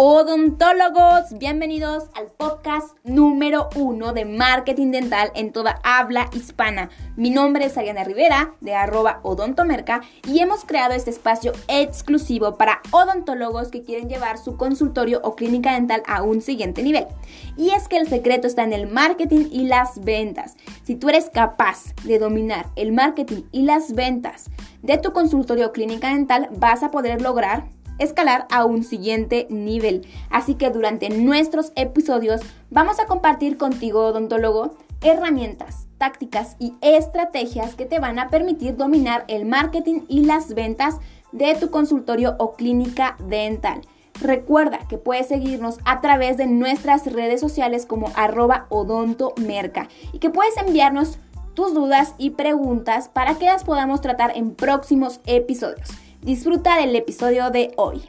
Odontólogos, bienvenidos al podcast número uno de marketing dental en toda habla hispana. Mi nombre es Ariana Rivera de arroba odontomerca y hemos creado este espacio exclusivo para odontólogos que quieren llevar su consultorio o clínica dental a un siguiente nivel. Y es que el secreto está en el marketing y las ventas. Si tú eres capaz de dominar el marketing y las ventas de tu consultorio o clínica dental, vas a poder lograr escalar a un siguiente nivel. Así que durante nuestros episodios vamos a compartir contigo, odontólogo, herramientas, tácticas y estrategias que te van a permitir dominar el marketing y las ventas de tu consultorio o clínica dental. Recuerda que puedes seguirnos a través de nuestras redes sociales como arroba odontomerca y que puedes enviarnos tus dudas y preguntas para que las podamos tratar en próximos episodios. Disfruta del episodio de hoy.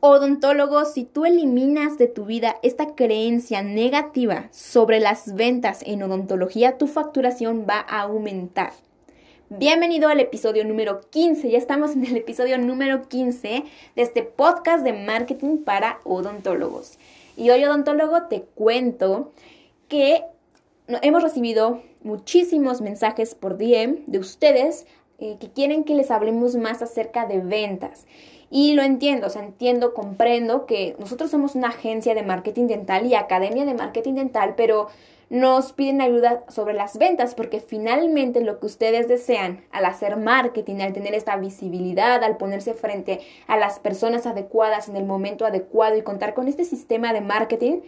Odontólogo, si tú eliminas de tu vida esta creencia negativa sobre las ventas en odontología, tu facturación va a aumentar. Bienvenido al episodio número 15. Ya estamos en el episodio número 15 de este podcast de marketing para odontólogos. Y hoy, odontólogo, te cuento que hemos recibido muchísimos mensajes por DM de ustedes eh, que quieren que les hablemos más acerca de ventas. Y lo entiendo, o sea, entiendo, comprendo que nosotros somos una agencia de marketing dental y academia de marketing dental, pero nos piden ayuda sobre las ventas porque finalmente lo que ustedes desean al hacer marketing, al tener esta visibilidad, al ponerse frente a las personas adecuadas en el momento adecuado y contar con este sistema de marketing,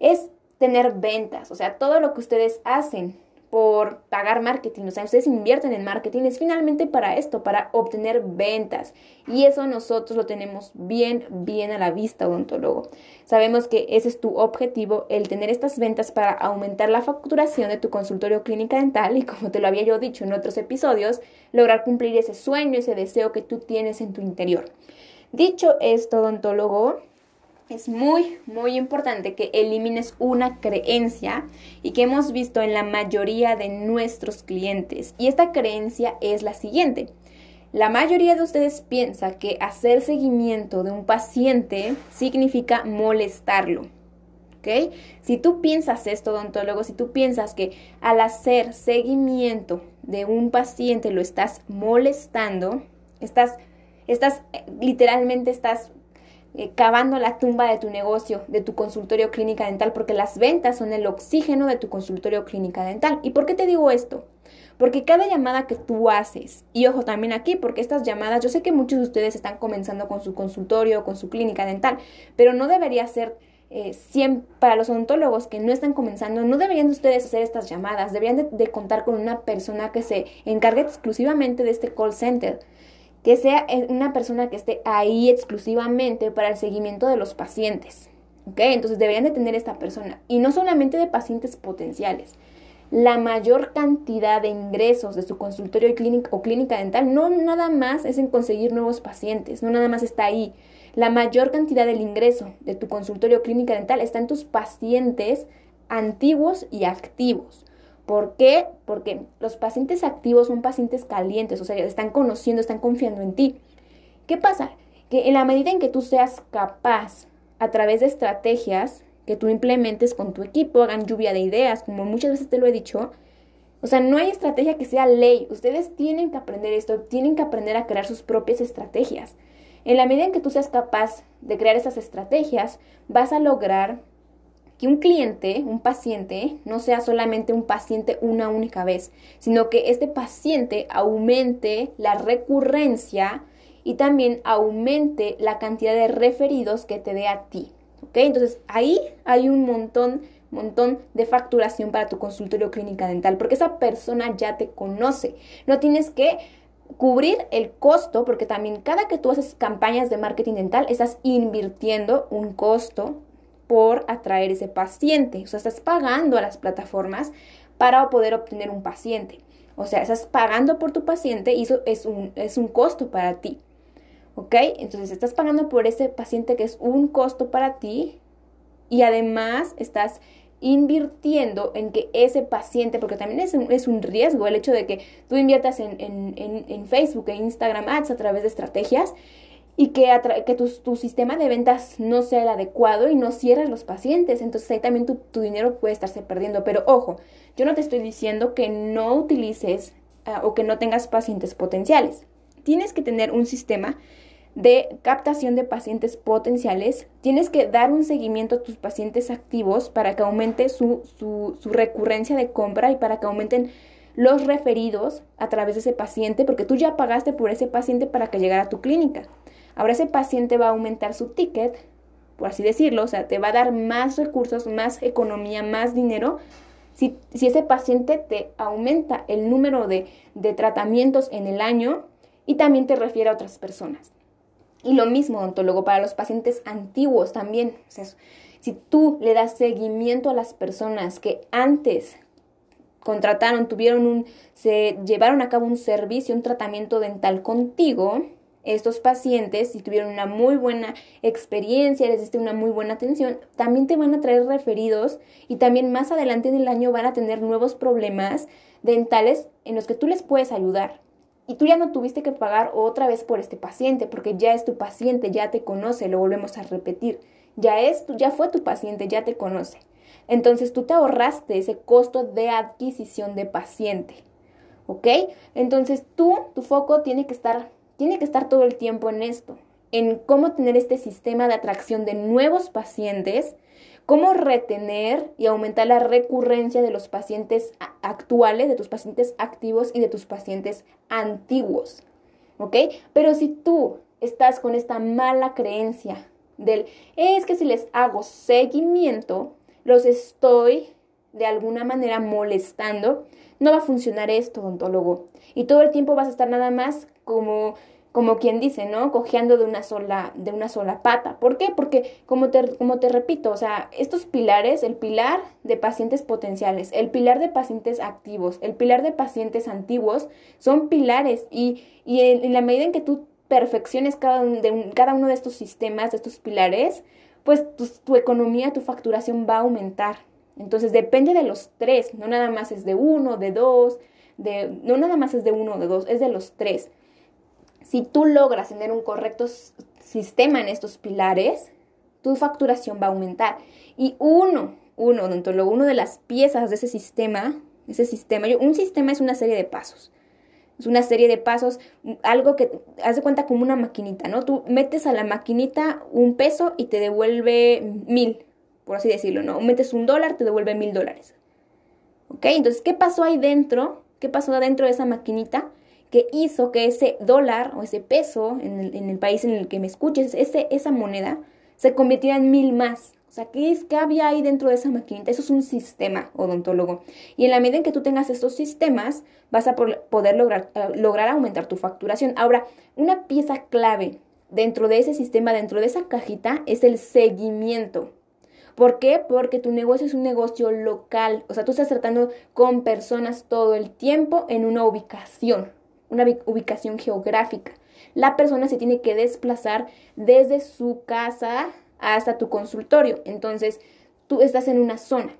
es tener ventas, o sea, todo lo que ustedes hacen por pagar marketing, o sea, ustedes invierten en marketing, es finalmente para esto, para obtener ventas. Y eso nosotros lo tenemos bien, bien a la vista, odontólogo. Sabemos que ese es tu objetivo, el tener estas ventas para aumentar la facturación de tu consultorio clínica dental y como te lo había yo dicho en otros episodios, lograr cumplir ese sueño, ese deseo que tú tienes en tu interior. Dicho esto, odontólogo, es muy, muy importante que elimines una creencia y que hemos visto en la mayoría de nuestros clientes. Y esta creencia es la siguiente. La mayoría de ustedes piensa que hacer seguimiento de un paciente significa molestarlo. ¿Ok? Si tú piensas esto, odontólogo, si tú piensas que al hacer seguimiento de un paciente lo estás molestando, estás, estás, literalmente estás eh, cavando la tumba de tu negocio, de tu consultorio clínica dental, porque las ventas son el oxígeno de tu consultorio clínica dental. ¿Y por qué te digo esto? Porque cada llamada que tú haces, y ojo también aquí, porque estas llamadas, yo sé que muchos de ustedes están comenzando con su consultorio, con su clínica dental, pero no debería ser eh, para los odontólogos que no están comenzando, no deberían de ustedes hacer estas llamadas, deberían de contar con una persona que se encargue exclusivamente de este call center que sea una persona que esté ahí exclusivamente para el seguimiento de los pacientes. ¿Ok? Entonces deberían de tener esta persona. Y no solamente de pacientes potenciales. La mayor cantidad de ingresos de su consultorio o clínica dental no nada más es en conseguir nuevos pacientes, no nada más está ahí. La mayor cantidad del ingreso de tu consultorio o clínica dental está en tus pacientes antiguos y activos. ¿Por qué? Porque los pacientes activos son pacientes calientes, o sea, están conociendo, están confiando en ti. ¿Qué pasa? Que en la medida en que tú seas capaz, a través de estrategias que tú implementes con tu equipo, hagan lluvia de ideas, como muchas veces te lo he dicho, o sea, no hay estrategia que sea ley. Ustedes tienen que aprender esto, tienen que aprender a crear sus propias estrategias. En la medida en que tú seas capaz de crear esas estrategias, vas a lograr que un cliente, un paciente, no sea solamente un paciente una única vez, sino que este paciente aumente la recurrencia y también aumente la cantidad de referidos que te dé a ti. ¿Ok? Entonces ahí hay un montón, montón de facturación para tu consultorio clínica dental, porque esa persona ya te conoce. No tienes que cubrir el costo, porque también cada que tú haces campañas de marketing dental, estás invirtiendo un costo por atraer ese paciente. O sea, estás pagando a las plataformas para poder obtener un paciente. O sea, estás pagando por tu paciente y eso es un, es un costo para ti. ¿Ok? Entonces estás pagando por ese paciente que es un costo para ti y además estás invirtiendo en que ese paciente, porque también es un, es un riesgo el hecho de que tú inviertas en, en, en, Facebook e Instagram Ads a través de estrategias y que, que tu, tu, sistema de ventas no sea el adecuado y no cierres los pacientes. Entonces ahí también tu, tu, dinero puede estarse perdiendo. Pero ojo, yo no te estoy diciendo que no utilices ah, o que no tengas pacientes potenciales. Tienes que tener un sistema de captación de pacientes potenciales, tienes que dar un seguimiento a tus pacientes activos para que aumente su, su, su, recurrencia de compra y para que aumenten los referidos a través de ese paciente, porque tú ya pagaste por ese paciente para que llegara a tu clínica. Ahora ese paciente va a aumentar su ticket, por así decirlo, o sea, te va a dar más recursos, más economía, más dinero. Si, si ese paciente te aumenta el número de, de tratamientos en el año y también te refiere a otras personas. Y lo mismo, odontólogo, para los pacientes antiguos también. O sea, si tú le das seguimiento a las personas que antes contrataron, tuvieron un, se llevaron a cabo un servicio, un tratamiento dental contigo, estos pacientes, si tuvieron una muy buena experiencia, les diste una muy buena atención, también te van a traer referidos y también más adelante en el año van a tener nuevos problemas dentales en los que tú les puedes ayudar. Y tú ya no tuviste que pagar otra vez por este paciente, porque ya es tu paciente, ya te conoce, lo volvemos a repetir. Ya es, ya fue tu paciente, ya te conoce. Entonces tú te ahorraste ese costo de adquisición de paciente. ¿Ok? Entonces tú, tu foco tiene que estar tiene que estar todo el tiempo en esto, en cómo tener este sistema de atracción de nuevos pacientes, cómo retener y aumentar la recurrencia de los pacientes actuales, de tus pacientes activos y de tus pacientes antiguos. ¿Ok? Pero si tú estás con esta mala creencia del, es que si les hago seguimiento, los estoy de alguna manera molestando, no va a funcionar esto, odontólogo. Y todo el tiempo vas a estar nada más como como quien dice, ¿no? Cojeando de una sola, de una sola pata. ¿Por qué? Porque, como te, como te repito, o sea, estos pilares, el pilar de pacientes potenciales, el pilar de pacientes activos, el pilar de pacientes antiguos, son pilares y, y en, la medida en que tú perfecciones cada, de cada uno de estos sistemas, de estos pilares, pues tu, tu economía, tu facturación va a aumentar. Entonces depende de los tres, no nada más es de uno, de dos, de, no nada más es de uno o de dos, es de los tres. Si tú logras tener un correcto sistema en estos pilares, tu facturación va a aumentar. Y uno, uno, odontólogo, uno de las piezas de ese sistema, ese sistema, un sistema es una serie de pasos. Es una serie de pasos, algo que haz de cuenta como una maquinita, ¿no? Tú metes a la maquinita un peso y te devuelve mil, por así decirlo, ¿no? Metes un dólar, te devuelve mil dólares. ¿Ok? Entonces, ¿qué pasó ahí dentro? ¿Qué pasó adentro de esa maquinita? Que hizo que ese dólar o ese peso en el, en el país en el que me escuches, ese, esa moneda, se convirtiera en mil más. O sea, ¿qué, es, ¿qué había ahí dentro de esa maquinita? Eso es un sistema odontólogo. Y en la medida en que tú tengas estos sistemas, vas a poder lograr, eh, lograr aumentar tu facturación. Ahora, una pieza clave dentro de ese sistema, dentro de esa cajita, es el seguimiento. ¿Por qué? Porque tu negocio es un negocio local. O sea, tú estás tratando con personas todo el tiempo en una ubicación una ubicación geográfica. La persona se tiene que desplazar desde su casa hasta tu consultorio. Entonces, tú estás en una zona.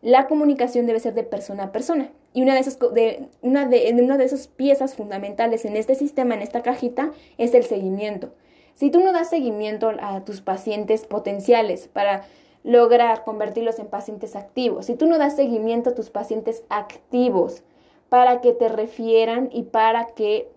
La comunicación debe ser de persona a persona. Y una de esas, de, una de, una de esas piezas fundamentales en este sistema, en esta cajita, es el seguimiento. Si tú no das seguimiento a tus pacientes potenciales para lograr convertirlos en pacientes activos, si tú no das seguimiento a tus pacientes activos para que te refieran y para que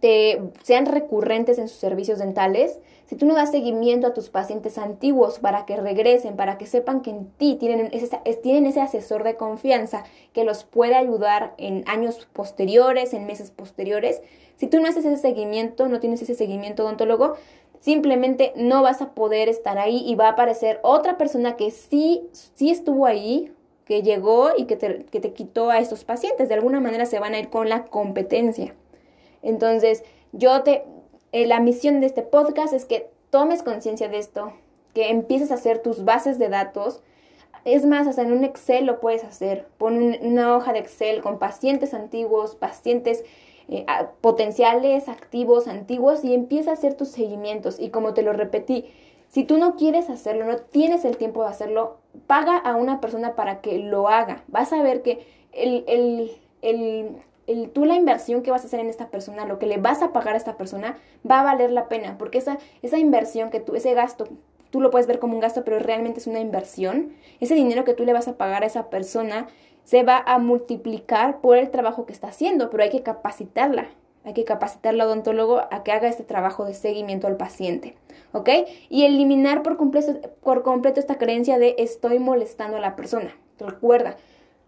te sean recurrentes en sus servicios dentales, si tú no das seguimiento a tus pacientes antiguos para que regresen, para que sepan que en ti tienen ese, tienen ese asesor de confianza que los puede ayudar en años posteriores, en meses posteriores, si tú no haces ese seguimiento, no tienes ese seguimiento odontólogo, simplemente no vas a poder estar ahí y va a aparecer otra persona que sí, sí estuvo ahí que llegó y que te, que te quitó a estos pacientes. De alguna manera se van a ir con la competencia. Entonces, yo te, eh, la misión de este podcast es que tomes conciencia de esto, que empieces a hacer tus bases de datos. Es más, hasta en un Excel lo puedes hacer. Pon una hoja de Excel con pacientes antiguos, pacientes eh, potenciales, activos, antiguos y empieza a hacer tus seguimientos. Y como te lo repetí, si tú no quieres hacerlo, no tienes el tiempo de hacerlo, paga a una persona para que lo haga. Vas a ver que el, el, el, el, tú la inversión que vas a hacer en esta persona, lo que le vas a pagar a esta persona, va a valer la pena, porque esa, esa inversión que tú, ese gasto, tú lo puedes ver como un gasto, pero realmente es una inversión, ese dinero que tú le vas a pagar a esa persona se va a multiplicar por el trabajo que está haciendo, pero hay que capacitarla. Hay que capacitar al odontólogo a que haga este trabajo de seguimiento al paciente. ¿Ok? Y eliminar por completo, esta creencia de estoy molestando a la persona. Recuerda,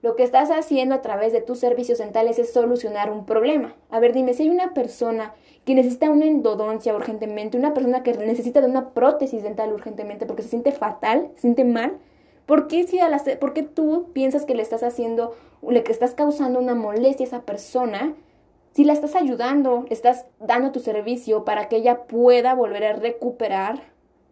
lo que estás haciendo a través de tus servicios dentales es solucionar un problema. A ver, dime, si hay una persona que necesita una endodoncia urgentemente, una persona que necesita de una prótesis dental urgentemente porque se siente fatal, se siente mal, ¿por qué, si a ¿por qué tú piensas que le estás haciendo, le que estás causando una molestia a esa persona si la estás ayudando, estás dando tu servicio para que ella pueda volver a recuperar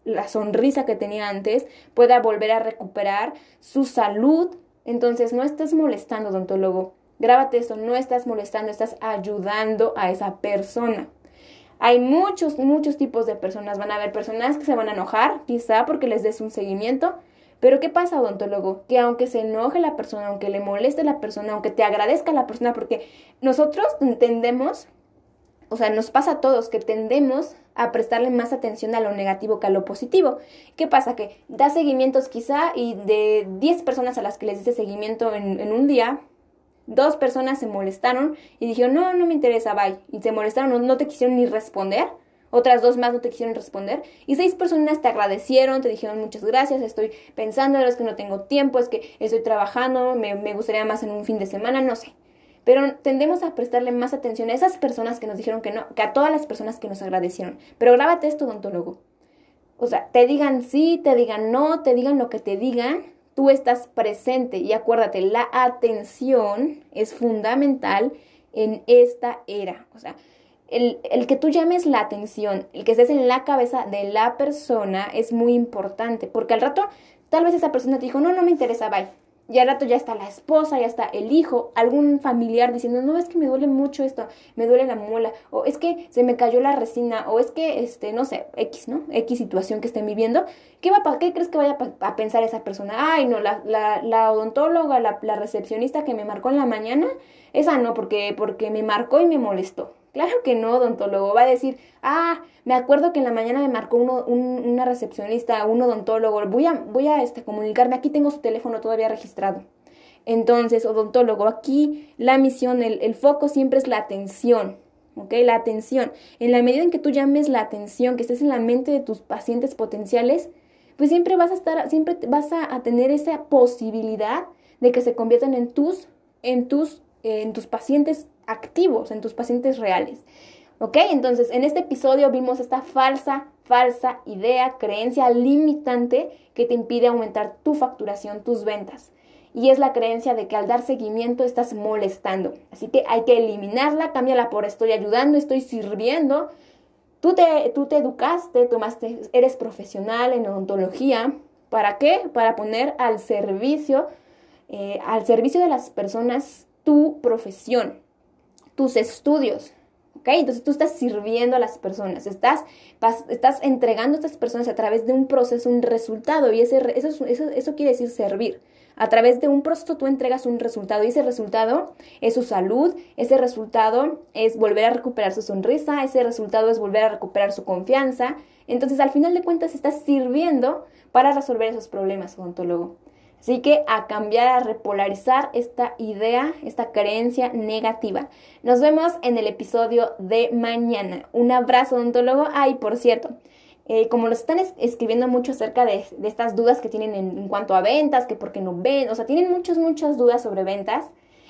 la sonrisa que tenía antes, pueda volver a recuperar su salud, entonces no estás molestando, odontólogo. Grábate esto, no estás molestando, estás ayudando a esa persona. Hay muchos, muchos tipos de personas. Van a haber personas que se van a enojar, quizá porque les des un seguimiento, pero ¿qué pasa, odontólogo? Que aunque se enoje la persona, aunque le moleste la persona, aunque te agradezca la persona, porque nosotros entendemos, o sea, nos pasa a todos que tendemos a prestarle más atención a lo negativo que a lo positivo. ¿Qué pasa? Que da seguimientos quizá y de 10 personas a las que les dice seguimiento en, en un día, dos personas se molestaron y dijeron, no, no me interesa, bye. Y se molestaron, no, no te quisieron ni responder otras dos más no te quisieron responder y seis personas te agradecieron, te dijeron muchas gracias, estoy pensando, es que no tengo tiempo, es que estoy trabajando, me, me gustaría más en un fin de semana, no sé. Pero tendemos a prestarle más atención a esas personas que nos dijeron que no, que a todas las personas que nos agradecieron. Pero grábate esto, odontólogo. O sea, te digan sí, te digan no, te digan lo que te digan, tú estás presente y acuérdate, la atención es fundamental en esta era. O sea, el, que tú llames la atención, el que estés en la cabeza de la persona es muy importante, porque al rato tal vez esa persona te dijo, no, no me interesa, bye. Y al rato ya está la esposa, ya está el hijo, algún familiar diciendo, no, es que me duele mucho esto, me duele la muela, o es que se me cayó la resina, o es que, este, no sé, X, ¿no? X situación que estén viviendo. ¿Qué, va a, qué crees que vaya a pensar esa persona? Ay, no, la, la, la odontóloga, la, la recepcionista que me marcó en la mañana, esa no, porque, porque me marcó y me molestó. Claro que no, odontólogo. Va a decir, ah, me acuerdo que en la mañana me marcó uno, una recepcionista, un odontólogo. Voy a, voy a este, comunicarme. Aquí tengo su teléfono todavía registrado. Entonces, odontólogo, aquí la misión, el, el foco siempre es la atención. ¿ok? La atención. En la medida en que tú llames la atención, que estés en la mente de tus pacientes potenciales, pues siempre vas a estar, siempre vas a, tener esa posibilidad de que se conviertan en tus, en tus, en tus pacientes activos, en tus pacientes reales. ¿Ok? Entonces, en este episodio vimos esta falsa, falsa idea, creencia limitante que te impide aumentar tu facturación, tus ventas. Y es la creencia de que al dar seguimiento estás molestando. Así que hay que eliminarla, cámbiala por estoy ayudando, estoy sirviendo. Tú te, tú te educaste, tomaste, eres profesional en odontología. ¿Para qué? Para poner al servicio, eh, al servicio de las personas tu profesión tus estudios. ¿Ok? Entonces tú estás sirviendo a las personas, estás, estás entregando a estas personas a través de un proceso, un resultado, y ese, eso, eso, eso quiere decir servir. A través de un proceso tú entregas un resultado y ese resultado es su salud, ese resultado es volver a recuperar su sonrisa, ese resultado es volver a recuperar su confianza. Entonces al final de cuentas estás sirviendo para resolver esos problemas, odontólogo. Así que a cambiar, a repolarizar esta idea, esta creencia negativa. Nos vemos en el episodio de mañana. Un abrazo, odontólogo. Ay, por cierto, eh, como nos están escribiendo mucho acerca de, estas dudas que tienen en, cuanto a ventas, que por qué no ven, o sea, tienen muchas, muchas dudas sobre ventas.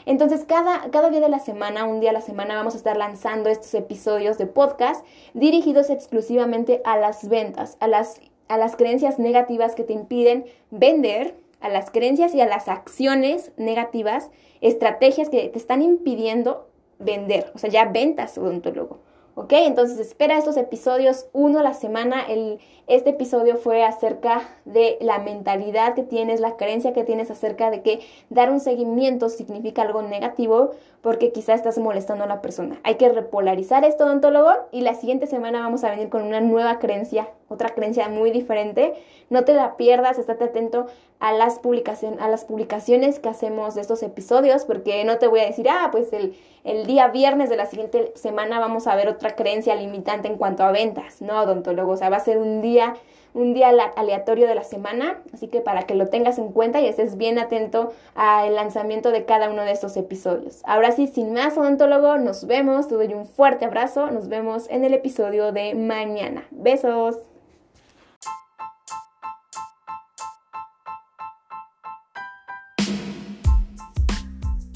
Entonces, cada, cada día de la semana, un día a la semana, vamos a estar lanzando estos episodios de podcast dirigidos exclusivamente a las ventas, a las, a las creencias negativas que te impiden vender a las creencias y a las acciones negativas, estrategias que te están impidiendo vender, o sea, ya ventas odontólogo. ¿Ok? Entonces espera estos episodios uno a la semana. El, este episodio fue acerca de la mentalidad que tienes, la creencia que tienes acerca de que dar un seguimiento significa algo negativo porque quizá estás molestando a la persona. Hay que repolarizar esto, odontólogo, y la siguiente semana vamos a venir con una nueva creencia otra creencia muy diferente. No te la pierdas, estate atento a las, publicación, a las publicaciones que hacemos de estos episodios, porque no te voy a decir, ah, pues el, el día viernes de la siguiente semana vamos a ver creencia limitante en cuanto a ventas, ¿no, odontólogo? O sea, va a ser un día un día aleatorio de la semana, así que para que lo tengas en cuenta y estés bien atento al lanzamiento de cada uno de estos episodios. Ahora sí, sin más, odontólogo, nos vemos, te doy un fuerte abrazo, nos vemos en el episodio de mañana. Besos.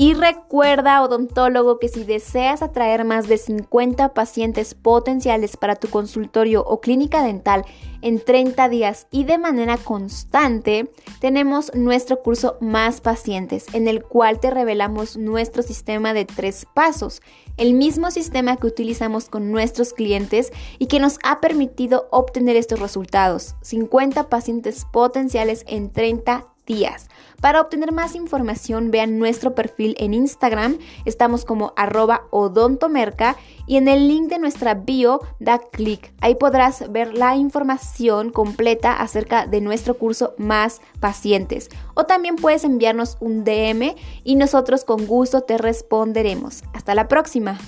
Y recuerda, odontólogo, que si deseas atraer más de 50 pacientes potenciales para tu consultorio o clínica dental en 30 días y de manera constante, tenemos nuestro curso Más Pacientes, en el cual te revelamos nuestro sistema de tres pasos, el mismo sistema que utilizamos con nuestros clientes y que nos ha permitido obtener estos resultados, 50 pacientes potenciales en 30 Para obtener más información, vean nuestro perfil en Instagram, estamos como arroba odontomerca y en el link de nuestra bio da clic. Ahí podrás ver la información completa acerca de nuestro curso Más Pacientes. O también puedes enviarnos un DM y nosotros con gusto te responderemos. Hasta la próxima.